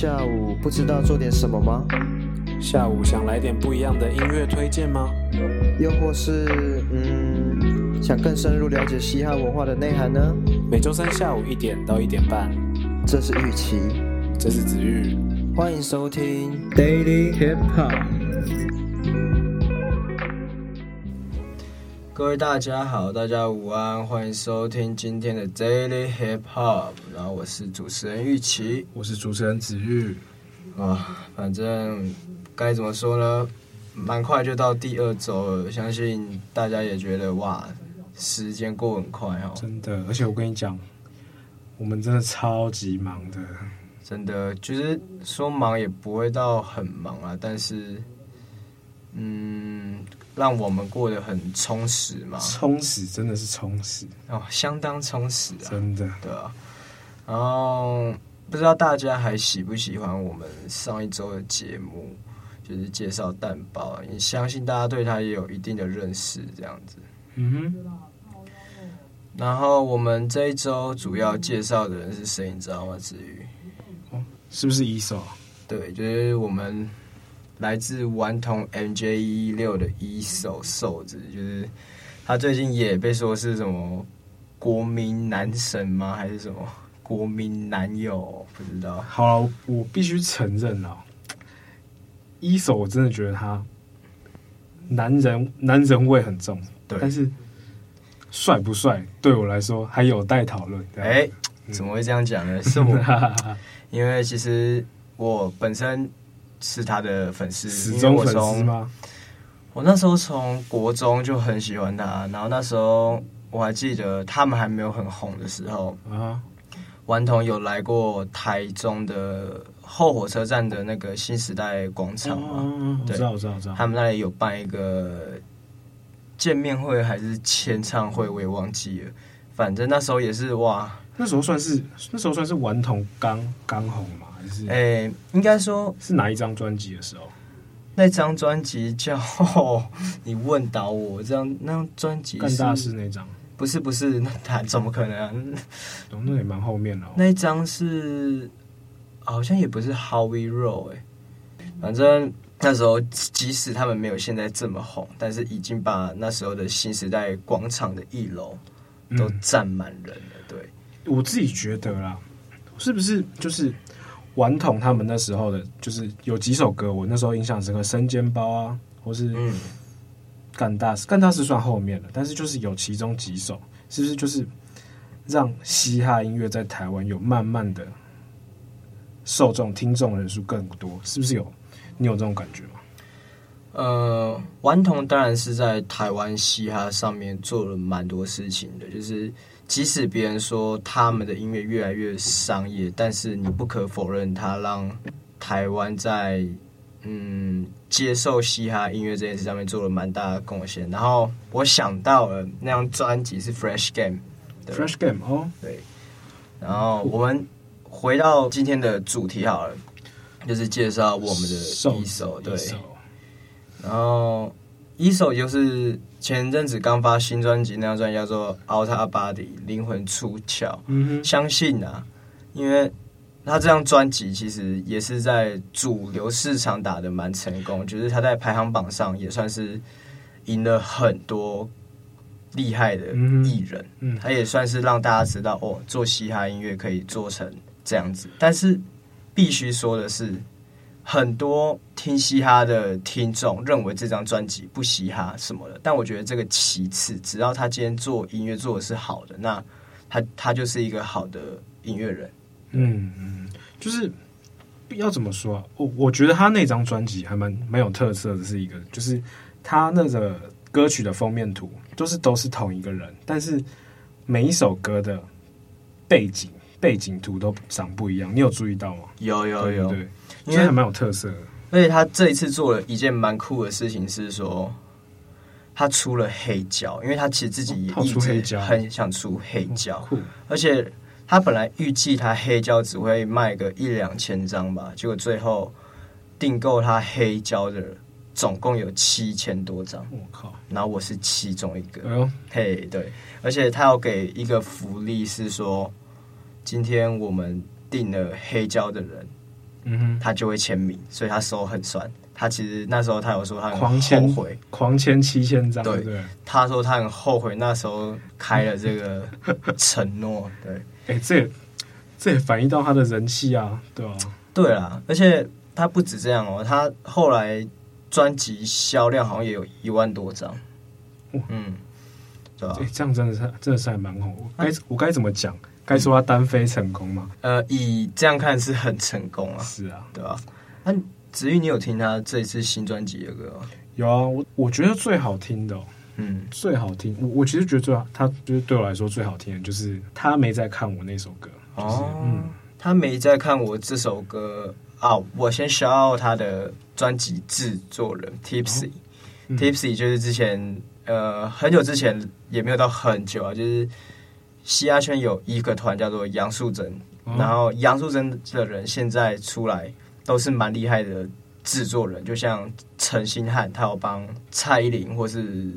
下午，不知道做点什么吗？下午想来点不一样的音乐推荐吗？又或是，嗯，想更深入了解嘻哈文化的内涵呢？每周三下午一点到一点半，这是玉琪，这是子玉，欢迎收听 Daily Hip Hop。各位大家好，大家午安，欢迎收听今天的 Daily Hip Hop。然后我是主持人玉琪，我是主持人子玉。啊，反正该怎么说呢？蛮快就到第二周了，相信大家也觉得哇，时间过很快哦。真的，而且我跟你讲，我们真的超级忙的。真的，就是说忙也不会到很忙啊，但是，嗯。让我们过得很充实嘛？充实真的是充实哦，相当充实啊！真的，对啊。然后不知道大家还喜不喜欢我们上一周的节目，就是介绍蛋包。也相信大家对他也有一定的认识，这样子。嗯哼。然后我们这一周主要介绍的人是谁？你知道吗？子瑜？哦，是不是 E.SO？对，就是我们。来自顽童 MJ116 的 E.SO 瘦子，就是他最近也被说是什么国民男神吗？还是什么国民男友？不知道。好了，我必须承认啊，E.SO 我真的觉得他男人男人味很重，对，但是帅不帅对我来说还有待讨论。哎、欸，怎么会这样讲呢？是我，因为其实我本身。是他的粉丝，死忠粉丝吗？我那时候从国中就很喜欢他，然后那时候我还记得他们还没有很红的时候啊，顽童有来过台中的后火车站的那个新时代广场嘛？嗯，我知道，我知道，我知道。他们那里有办一个见面会还是签唱会，我也忘记了。反正那时候也是哇，那时候算是那时候算是顽童刚刚红嘛。哎、欸，应该说是哪一张专辑的时候？那张专辑叫《你问倒我》这样，那张专辑干大事那张？不是不是，那他 怎么可能、啊？那也蛮后面的、哦。那张是好像也不是 How We Roll 哎，反正那时候即使他们没有现在这么红，但是已经把那时候的新时代广场的一楼都站满人了。嗯、对，我自己觉得啦，是不是就是？顽童他们那时候的，就是有几首歌，我那时候印象深刻，《生煎包》啊，或是《干大事》，干大事算后面了，但是就是有其中几首，是不是就是让嘻哈音乐在台湾有慢慢的受众、听众人数更多？是不是有？你有这种感觉吗？呃，顽童当然是在台湾嘻哈上面做了蛮多事情的，就是。即使别人说他们的音乐越来越商业，但是你不可否认，他让台湾在嗯接受嘻哈音乐这件事上面做了蛮大的贡献。然后我想到了那张专辑是 Fresh Game，对 Fresh Game 哦，对。然后我们回到今天的主题好了，就是介绍我们的一首对。然后 E.SO 就是。前阵子刚发新专辑，那张专辑叫做《Outta Body》，灵魂出窍。嗯哼，相信啊，因为他这张专辑其实也是在主流市场打的蛮成功，就是他在排行榜上也算是赢了很多厉害的艺人。嗯，他也算是让大家知道哦，做嘻哈音乐可以做成这样子。但是必须说的是。很多听嘻哈的听众认为这张专辑不嘻哈什么的，但我觉得这个其次，只要他今天做音乐做的是好的，那他他就是一个好的音乐人。嗯嗯，就是要怎么说啊？我我觉得他那张专辑还蛮蛮有特色的，是一个就是他那个歌曲的封面图都是都是同一个人，但是每一首歌的背景背景图都长不一样，你有注意到吗？有有有，对，因为还蛮有特色的。而且他这一次做了一件蛮酷的事情，是说他出了黑胶，因为他其实自己也一直很想出黑胶，哦，酷。而且他本来预计他黑胶只会卖个一两千张吧，结果最后订购他黑胶的总共有七千多张。我靠！然后我是其中一个。嘿，对，而且他要给一个福利是说，今天我们订了黑胶的人。嗯哼，他就会签名，所以他手很酸。他其实那时候他有说他很后悔，狂签七千张。对，对，他说他很后悔那时候开了这个承诺。对，哎、欸，这也这也反映到他的人气啊，对吧、啊？对啊，而且他不止这样哦，他后来专辑销量好像也有一万多张。嗯，对吧？哎、欸，这样真的是真的是还蛮红。该我该怎么讲？该说他单飞成功吗？呃，以这样看是很成功啊。是啊，对吧？那子玉，你有听他这一次新专辑的歌吗？有啊，我我觉得最好听的、哦，嗯，最好听。我我其实觉得最好，他就是对我来说最好听的，就是他没在看我那首歌。就是、哦，嗯，他没在看我这首歌啊。我先 shout out 他的专辑制作人 Tipsy，Tipsy、哦嗯、Tipsy 就是之前呃很久之前也没有到很久啊，就是。嘻哈圈有一个团叫做杨素珍，哦、然后杨素珍的人现在出来都是蛮厉害的制作人，就像陈星汉，他有帮蔡依林或是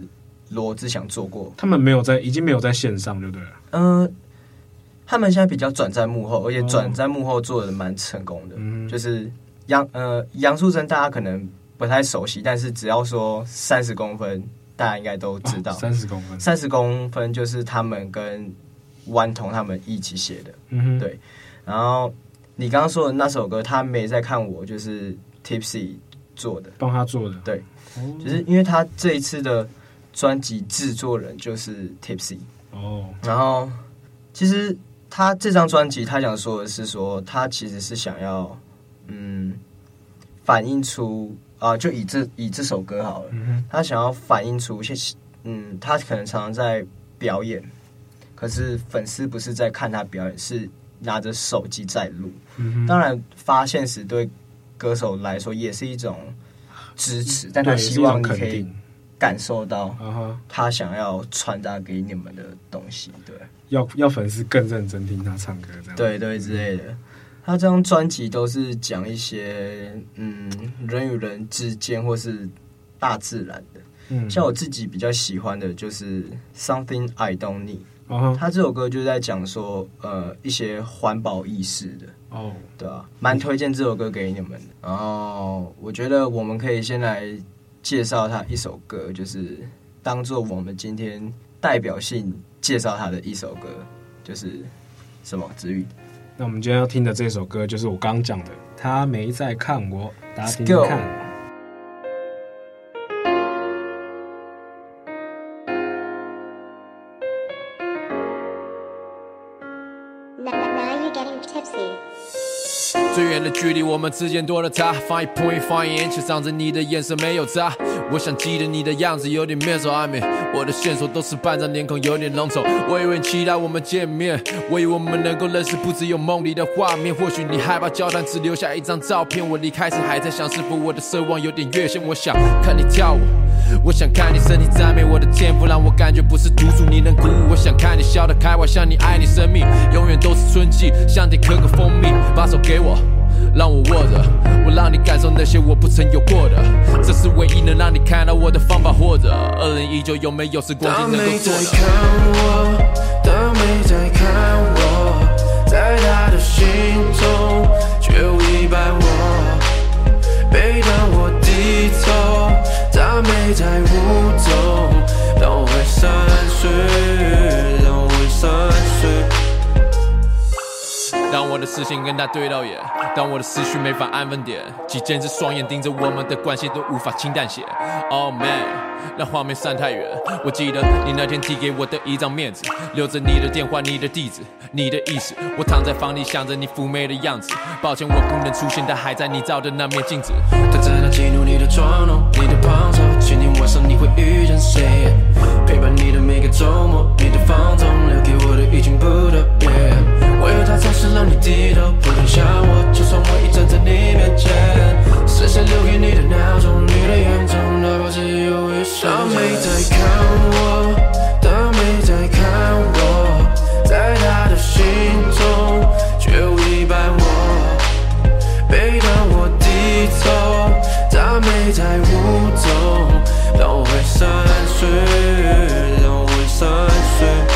罗志祥做过。他们没有在，已经没有在线上，对不对？嗯、呃，他们现在比较转在幕后，而且转在幕后做的蛮成功的。嗯、就是杨呃杨素珍，大家可能不太熟悉，但是只要说三十公分，大家应该都知道。三十公分，三十公分就是他们跟。顽童他们一起写的，嗯哼，对。然后你刚刚说的那首歌，他没在看我，就是 Tipsy 做的，帮他做的，对，就是因为他这一次的专辑制作人就是 Tipsy 哦。然后其实他这张专辑，他想说的是说，他其实是想要嗯反映出啊，就以这以这首歌好了，他想要反映出一些嗯，他可能常常在表演。可是粉丝不是在看他表演，是拿着手机在录。嗯。当然，发现时对歌手来说也是一种支持，但他希望你可以感受到他想要传达给你们的东西。对，要要粉丝更认真听他唱歌，这样对对之类的。他这张专辑都是讲一些嗯人与人之间或是大自然的。嗯，像我自己比较喜欢的就是《Something I Don't Need》。Uh-huh. 他这首歌就在讲说，呃，一些环保意识的，哦、oh.，对啊，蛮推荐这首歌给你们的。然后我觉得我们可以先来介绍他一首歌，就是当做我们今天代表性介绍他的一首歌，就是什么？子玉。那我们今天要听的这首歌，就是我刚刚讲的，他没在看我，大家听听看。最远的距离，我们之间多了差 five point five inches。仗着你的眼神，没有差。我想记得你的样子，有点面熟暧昧。我的线索都是半张脸孔，有点浓稠。我以为期待我们见面，我以为我们能够认识，不只有梦里的画面。或许你害怕交谈，只留下一张照片。我离开时还在想，是否我的奢望有点越线。我想看你跳舞，我想看你身体赞美我的天赋，让我感觉不是独处，你能鼓舞。我想看你笑得开怀，像你爱你生命，永远都是春季，像点可可蜂蜜，把手给我。让我握着，我让你感受那些我不曾有过的，这是唯一能让你看到我的方法。或者，二零一九有没有时光机能够做的？他没在看我，他没在看我，在他的心中却无一般我。每当我低头，他没在舞动，当我会散碎，当我会散碎。当我的视线跟他对到眼，当我的思绪没法安稳点，几千只双眼盯着我们的关系都无法轻淡些。Oh man，那画面散太远。我记得你那天递给我的一张面子，留着你的电话、你的地址、你的意思。我躺在房里想着你妩媚的样子。抱歉我不能出现，但还在你照的那面镜子。他在那记录你的妆容你的旁边，今天晚上你会遇见谁？陪伴你的每个周末，你的放纵留给我的已经不特别。我有他总是让你低头，不能想我，就算我已站在你面前。视线留给你的闹钟，你的眼中哪怕只有一瞬。他没在看我，他没在看我，在他的心中却无意伴我。每当我低头，他没在舞动，当我会散睡，当我会散睡。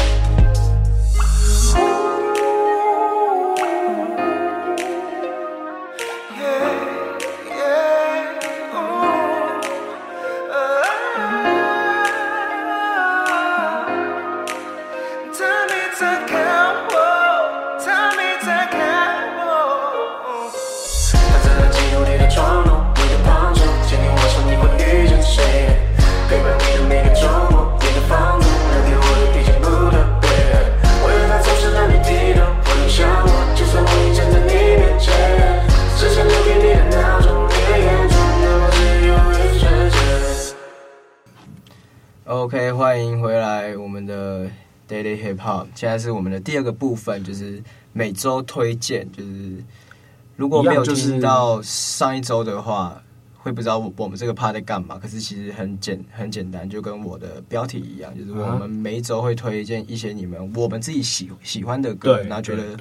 欢迎回来，我们的 Daily Hip Hop。现在是我们的第二个部分，就是每周推荐。就是如果没有听到上一周的话，会不知道我们这个 part 在干嘛。可是其实很简很简单，就跟我的标题一样，就是我们每一周会推荐一些你们我们自己喜喜欢的歌，然后觉得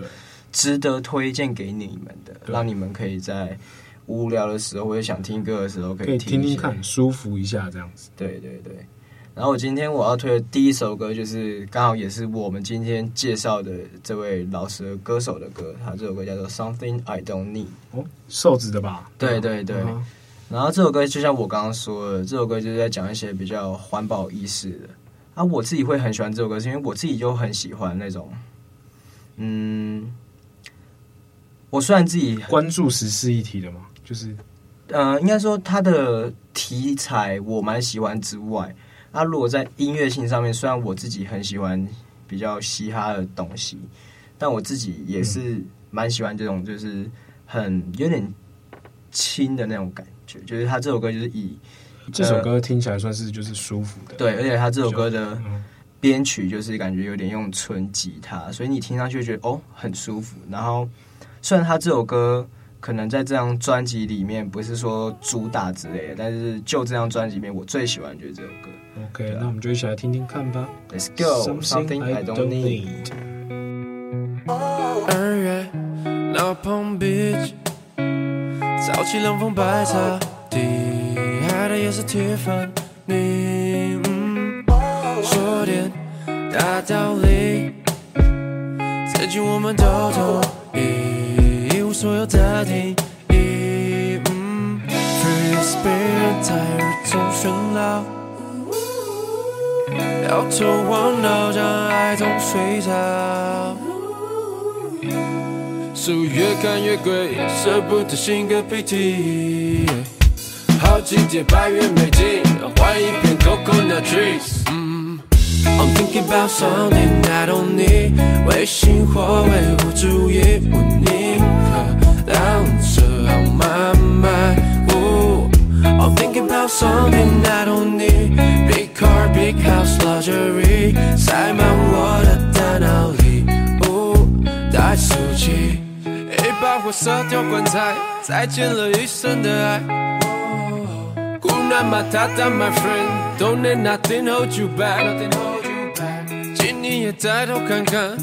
值得推荐给你们的，让你们可以在无聊的时候或者想听歌的时候可以听听听看，舒服一下这样子。对对对。然后我今天我要推的第一首歌，就是刚好也是我们今天介绍的这位老舌歌手的歌，他这首歌叫做《Something I Don't Need》。哦，瘦子的吧？对对对。嗯、然后这首歌就像我刚刚说的，这首歌就是在讲一些比较环保意识的。啊，我自己会很喜欢这首歌，是因为我自己就很喜欢那种，嗯，我虽然自己关注时事议题的嘛，就是，呃，应该说他的题材我蛮喜欢之外。那、啊、如果在音乐性上面，虽然我自己很喜欢比较嘻哈的东西，但我自己也是蛮喜欢这种，就是很有点轻的那种感觉。就是他这首歌就是以这首歌听起来算是就是舒服的，对，而且他这首歌的编曲就是感觉有点用纯吉他，所以你听上去觉得哦很舒服。然后虽然他这首歌。可能在这张专辑里面不是说主打之类的，但是就这张专辑里面，我最喜欢的就是这首歌。OK，、啊、那我们就一起来听听看吧。Let's go. Something I don't need. 二月，Now Palm Beach，早起冷风白茶，地海的夜色铁粉，你嗯，说点大道理，曾经我们都同所有的停一嗯，Free spirit 在耳中喧闹，摇头晃脑将爱中睡着，书越看越贵，舍不得擤个鼻涕，好几叠百元美金换一片 coconut trees。，I'm thinking about something I don't need，唯心或唯物主义不宁。车好慢慢，oh, I'm thinking about something I don't need. Big car, big house, luxury，塞满我的大脑里。哦，带速记，一把火烧掉棺材，再见了一生的爱。孤男马他当 my friend，don't let nothing hold you back。请你也抬头看看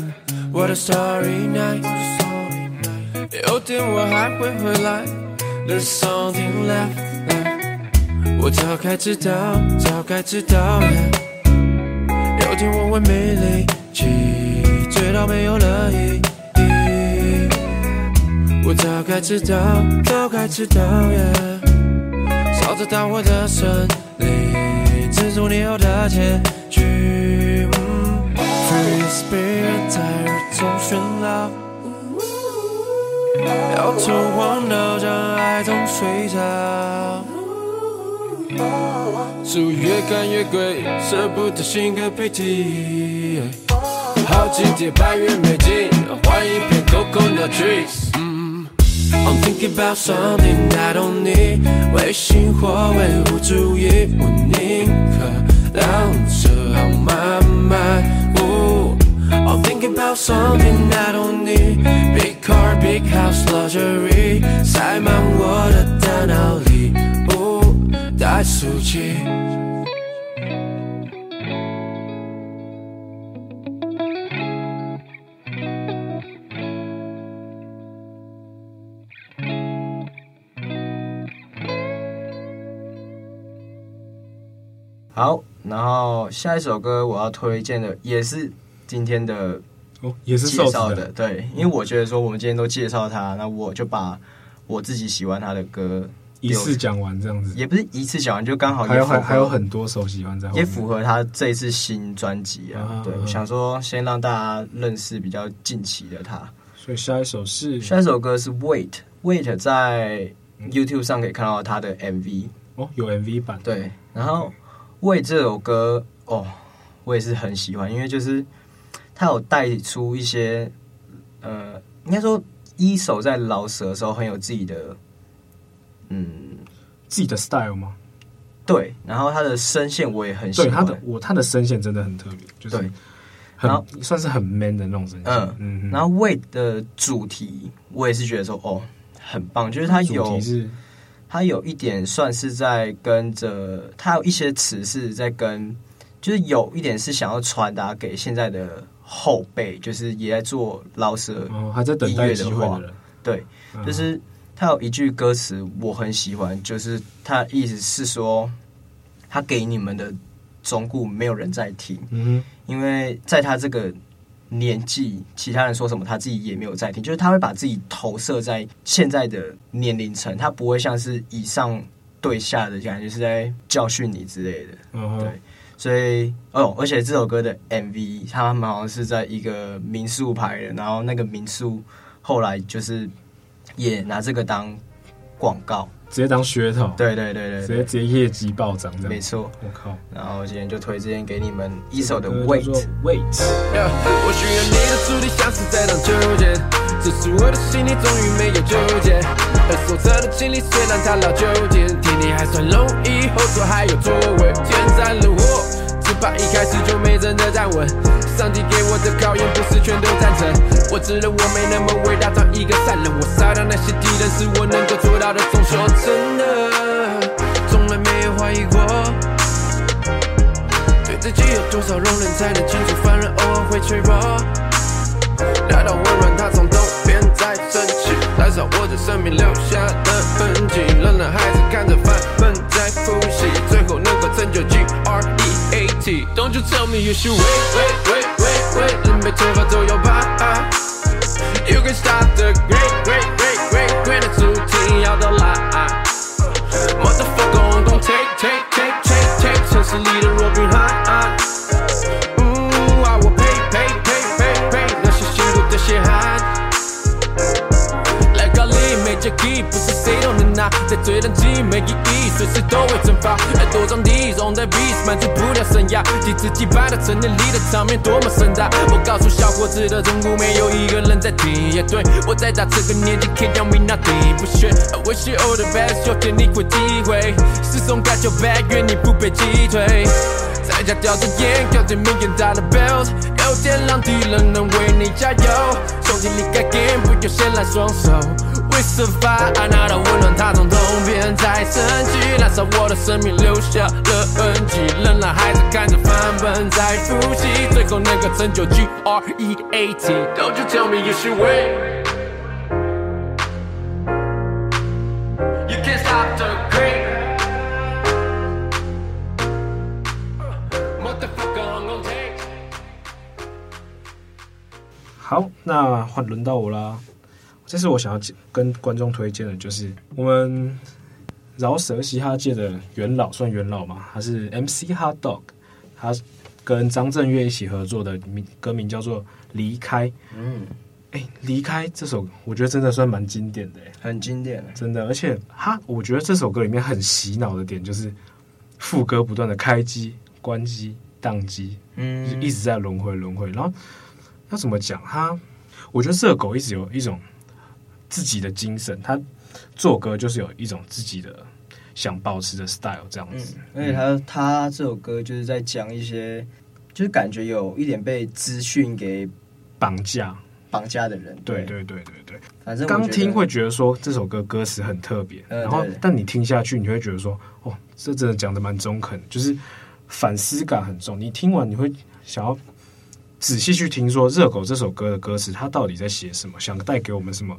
我的 starry night。 有天我还会回来，There's something left, 我早该知道，早该知道。有天我会没力气，醉到没有了意义。我早该知道，早该知道。Yeah、烧着大火的森林，制作你要的结局。Free spirit 在耳中喧闹。到头忘了让爱总睡着。书越看越贵，舍不得擤个鼻涕。好几叠百元美金，换一片 coconut r e e s。，I'm thinking about something I don't need，违心或维护主义，我宁可让这号慢慢。I'm thinking about something I don't need Big car, big house, luxury 塞满我的大脑里，哦，带速记。好，然后下一首歌我要推荐的也是。今天的哦，也是介绍的，对，因为我觉得说我们今天都介绍他，那我就把我自己喜欢他的歌一次讲完，这样子。也不是一次讲完，就刚好还有还还有很多首喜欢在，也符合他这一次新专辑啊。对，我想说先让大家认识比较近期的他，所以下一首是？下一首歌是 Wait Wait，在 YouTube 上可以看到他的 MV 哦，有 MV 版，对，然后 Wait 这首歌哦，我也是很喜欢，因为就是。他有带出一些，呃，应该说一手在饶舌的时候很有自己的，嗯，自己的 style 吗？对，然后他的声线我也很喜欢，对他的我他的声线真的很特别，就是很然后算是很 man 的那种声线。嗯嗯，然后 Wait 的主题我也是觉得说哦很棒，就是他有他有一点算是在跟着，他有一些词是在跟，就是有一点是想要传达给现在的。后辈就是也在做老舍还在等待机会的人，对，就是他有一句歌词我很喜欢，就是他的意思是说，他给你们的忠告没有人在听，嗯，因为在他这个年纪，其他人说什么他自己也没有在听，就是他会把自己投射在现在的年龄层，他不会像是以上对下的感觉，是在教训你之类的，嗯，对。所以哦，而且这首歌的 MV，他们好像是在一个民宿拍的，然后那个民宿后来就是也拿这个当广告，直接当噱头。对对对对，直接直接业绩暴涨，没错。我靠！然后今天就推荐给你们一首的 Wait Wait。我需要你的助力，像是在当纠结，这是我的心里终于没有纠结。而的经历虽然它老纠结，还算容易，后座还有座位，天。怕一开始就没真的站稳，上帝给我的考验不是全都赞成。我知道我没那么伟大，当一个善人，我杀掉那些敌人是我能够做到的。总说真的，从来没有怀疑过。对自己有多少容忍，才能清楚凡人偶尔会脆弱。来到温暖，他从东边再升起，燃烧我的生命留下的痕迹，冷冷孩子看着范本在呼吸，最后能够成就 G R E。Don't you tell me you should wait, wait, wait, wait, wait，人被头发都要拔。You can stop the great, great, great, great, great 的主题要到来。Motherfucker, I'm gon' take, take, take, take, take，城市里的罗宾汉。嗯，啊，我 pay, pay, pay, pay, pay，那些辛苦的血汗。Like a lead major key，不是谁 在最冷季没意义，随时都会蒸发。爱多张地，on the beat，满足不了生涯。几次击败的成年里的场面多么盛大。我告诉小伙子的忠告，没有一个人在听。也对，我在他这个年纪，can't tell me nothing，不学。I wish you all the best，有天你会体会。始终 got your back，愿你不被击退。在家叼着烟，叼着明天大的 belt，有天让敌人能为你加油。兄弟离开 game，不要闲懒双手。好，那换轮到我了。这是我想要跟观众推荐的，就是我们饶舌嘻哈界的元老，算元老嘛？他是 MC Hot Dog，他跟张震岳一起合作的名歌名叫做《离开》。嗯，哎，离开这首，我觉得真的算蛮经典的，很经典，真的。而且他，我觉得这首歌里面很洗脑的点就是副歌不断的开机、关机、宕机，嗯，就是、一直在轮回轮回。然后要怎么讲？他，我觉得热狗一直有一种自己的精神，他做歌就是有一种自己的想保持的 style 这样子。嗯、而且他他这首歌就是在讲一些，就是感觉有一点被资讯给绑架。绑架的人，对对对对对。反正刚听会觉得说这首歌歌词很特别，然后但你听下去，你会觉得说，哦，这真的讲的蛮中肯，就是反思感很重。你听完你会想要仔细去听，说《热狗》这首歌的歌词，它到底在写什么，想带给我们什么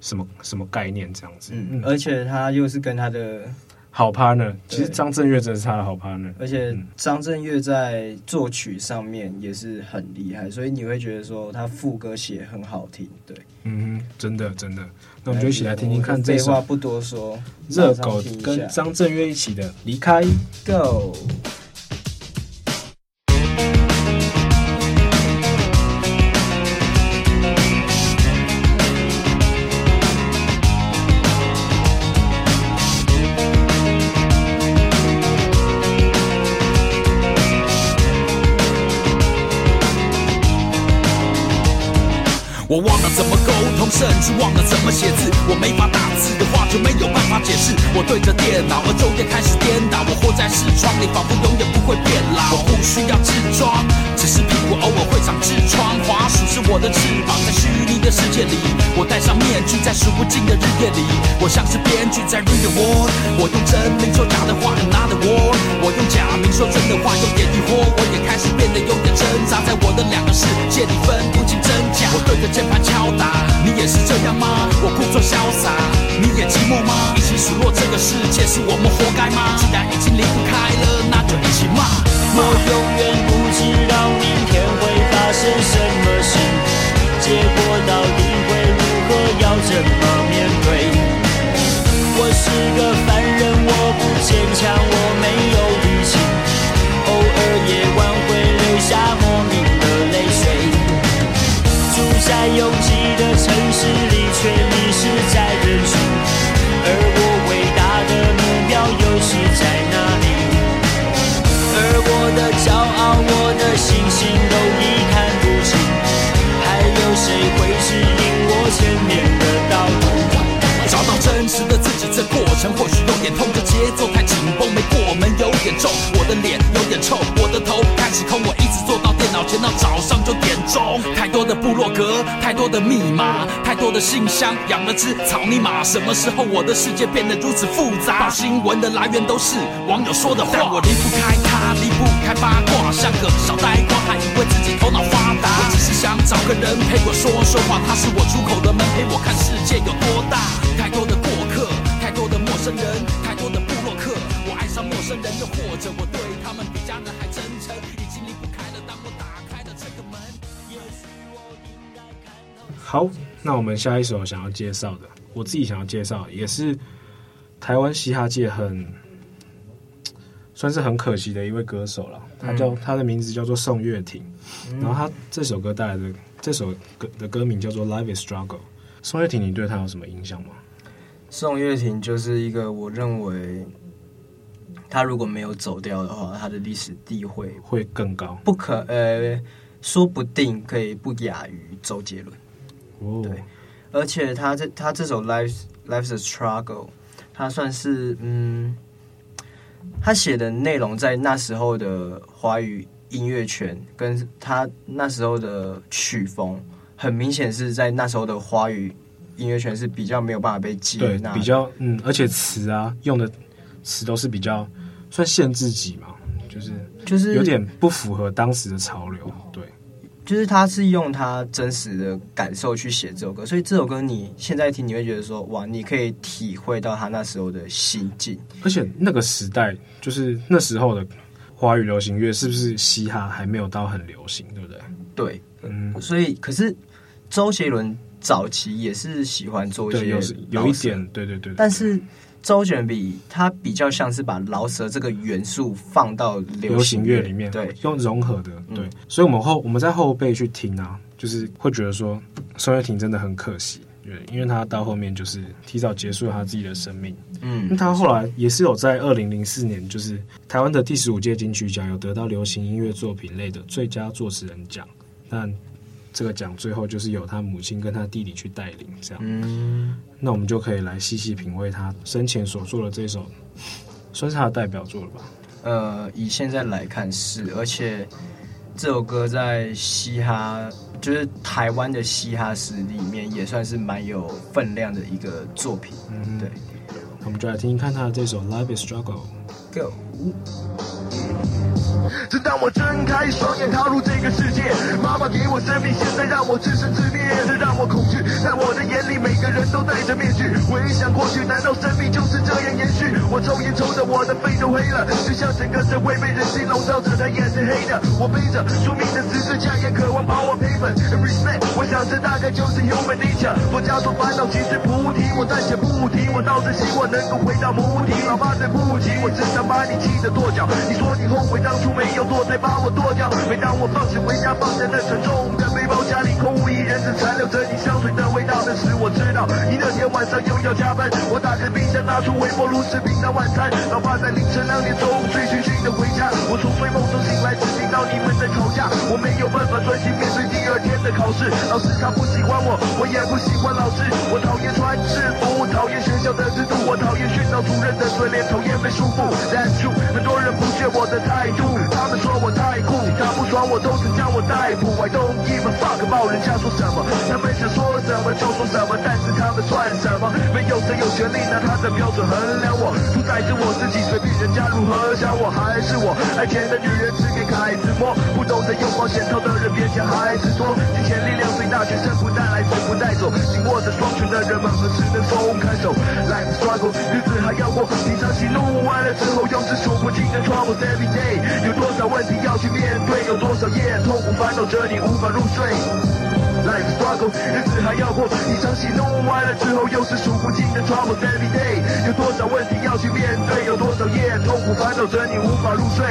什么什么概念这样子。嗯，而且他又是跟他的。好 partner，其实张震岳真的是他的好 partner，而且张震岳在作曲上面也是很厉害，所以你会觉得说他副歌写很好听，对，嗯，真的真的，那我们就一起来听听看这首。废话不多说，热狗跟张震岳一起的离开，Go。倒。我活在视窗里，仿佛永远不会变老。我不需要自装，只是痔疮。滑鼠是我的翅膀，在虚拟的世界里，我戴上面具，在数不尽的日夜里，我像是编剧在 read the world，。我用真名说假的话，another word。我用假名说真的话，有点疑惑。我也开始变得有点挣扎，在我的两个世界里分不清真假。我对着。键盘敲打，你也是这样吗？我故作潇洒，你也寂寞吗？一起数落这个世界，是我们活该吗？既然已经离不开了，那就一起骂。我永远不知道明天会发生什么事，结果到底会如何，要怎么面对？我是个凡人，我不坚强，我没有力气，偶尔夜晚会流下莫名的泪水。住在拥挤的城市里，却或许有点痛，这节奏太紧绷，没过门有点重。我的脸有点臭，我的头开始空，我一直坐到电脑前到早上九点钟。太多的部落格，太多的密码，太多的信箱，养了只草泥马。什么时候我的世界变得如此复杂？报新闻的来源都是网友说的话，我离不开他，离不开八卦，像个小呆瓜，还以为自己头脑发达。我只是想找个人陪我说说话，他是我出口的门，陪我看世界有多大。太多，生人，太多的部落客，我爱上陌生人，又或者我对他们比家人还真诚，已经离不开了。当我打开了这个门，也许我应该看到。好，那我们下一首想要介绍的，我自己想要介绍，也是台湾嘻哈界很算是很可惜的一位歌手了。他叫、嗯、他的名字叫做宋岳庭，嗯、然后他这首歌带来的这首歌的歌名叫做《Life Is Struggle》。宋岳庭，你对他有什么印象吗？宋岳庭就是一个，我认为他如果没有走掉的话，他的历史地位会更高，不可呃，说不定可以不亚于周杰伦。哦，对，而且他这他这首《Life Life's a Struggle》，他算是嗯，他写的内容在那时候的华语音乐圈，跟他那时候的曲风，很明显是在那时候的华语。音乐圈是比较没有办法被接纳，对，比较嗯，而且词啊用的词都是比较算限制级嘛，就是就是有点不符合当时的潮流，对，就是他是用他真实的感受去写这首歌，所以这首歌你现在听你会觉得说哇，你可以体会到他那时候的心境，而且那个时代就是那时候的华语流行乐是不是嘻哈还没有到很流行，对不对？对，嗯，所以可是周杰伦。早期也是喜欢做一些有，有一点，对对对。但是周杰伦比他比较像是把饶舌这个元素放到流行乐里面，对，用融合的，对。嗯、所以我们后我们在后辈去听啊，就是会觉得说宋岳庭真的很可惜，对，因为他到后面就是提早结束了他自己的生命。嗯，他后来也是有在二零零四年，就是台湾的第十五届金曲奖有得到流行音乐作品类的最佳作词人奖，但这个奖最后就是由他母亲跟他弟弟去带领，这样。嗯，那我们就可以来细细品味他生前所做的这首，算是他的代表作了吧？呃，以现在来看是，而且这首歌在嘻哈，就是台湾的嘻哈史里面也算是蛮有分量的一个作品。嗯，对。那我们就来听听看他的这首《Life Is Struggle》，Go。正当我睁开双眼踏入这个世界，妈妈给我生命，现在让我自生自灭，这让我恐惧。在我的眼里，每个人都戴着面具。回想过去，难道生命就是这样延续？我抽烟抽的，我的肺都黑了，就像整个社会被人性笼罩着，它也是黑的。我背着宿命的十字架，也渴望把我赔本。Respect，我想这大概就是 human nature。佛家说烦恼其实菩提，我暂且不提。我倒是希望能够回到母体。老爸，对不起，我只想把你气得跺脚。你说你后悔当出没有。要做再把我剁掉。每当我放学回家，放在那沉重的背包，家里空无一人，只残留着你香水的味道。那时我知道，你那天晚上又要加班。我打开冰箱，拿出微波炉吃平常晚餐。老爸在凌晨两点钟醉醺醺的回家。我从睡梦中醒来，只到你们在吵架。我没有办法专心面对第二天的考试。老师他不喜欢我，我也不喜欢老师。我讨厌穿制服，讨厌学校的制度，我讨厌训导主任的嘴脸，讨厌被束缚。That's true，很多人不屑我的态度。他们说我太酷，他不爽我都曾将我逮捕。I don't give a fuck about 人家说什么，他们想说什么就说什么，但是他们算什么？没有谁有权利拿他的标准衡量我，主宰着我自己，随便人家如何想我，还是我。爱钱的女人只给凯子摸，不懂得用保险套的人别想孩子多。金钱力量最大，全身不带来，绝不带走。紧握着双拳的人们何时能松开手？Life struggle，日子还要过，平常喜怒完了之后，又是数不尽的 troubles every day，有多少问题要去面对？有多少夜痛苦烦恼着你无法入睡？Life struggle，日子还要过，一场喜怒完了之后，又是数不尽的 troubles every day。有多少问题要去面对？有多少夜痛苦烦恼着你无法入睡？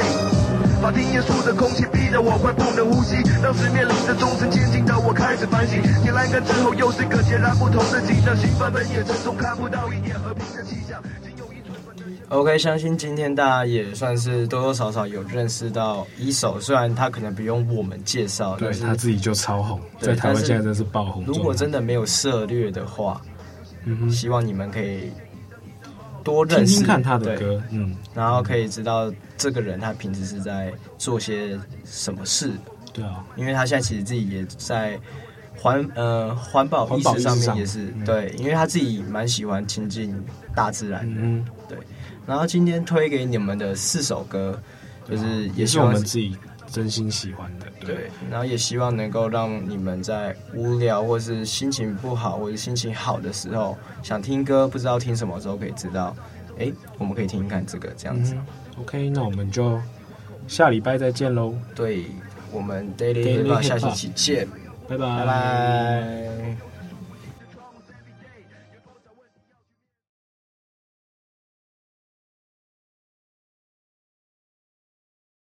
法庭严肃的空气逼得我快不能呼吸，当时面临着终身监禁的我开始反省。天蓝根之后，又是个截然不同的景象，心版本也沉重，看不到一点和平的气象。OK，相信今天大家也算是多多少少有认识到 E.SO，虽然他可能不用我们介绍，对但是他自己就超红，在台湾现在真是爆红。如果真的没有涉略的话，嗯哼，希望你们可以多认识听听看他的歌，嗯，然后可以知道这个人他平时是在做些什么事。对啊，因为他现在其实自己也在环呃环保意识上。面也是对，因为他自己蛮喜欢亲近大自然的，嗯，对。然后今天推给你们的四首歌，就是也是我们自己真心喜欢的，对。对，然后也希望能够让你们在无聊或是心情不好或者心情好的时候，想听歌不知道听什么时候可以知道，哎，我们可以听听看这个这样子。嗯、OK，那我们就下礼拜再见喽。对，我们 Daily Hip Hop 下星期见，拜拜。拜拜。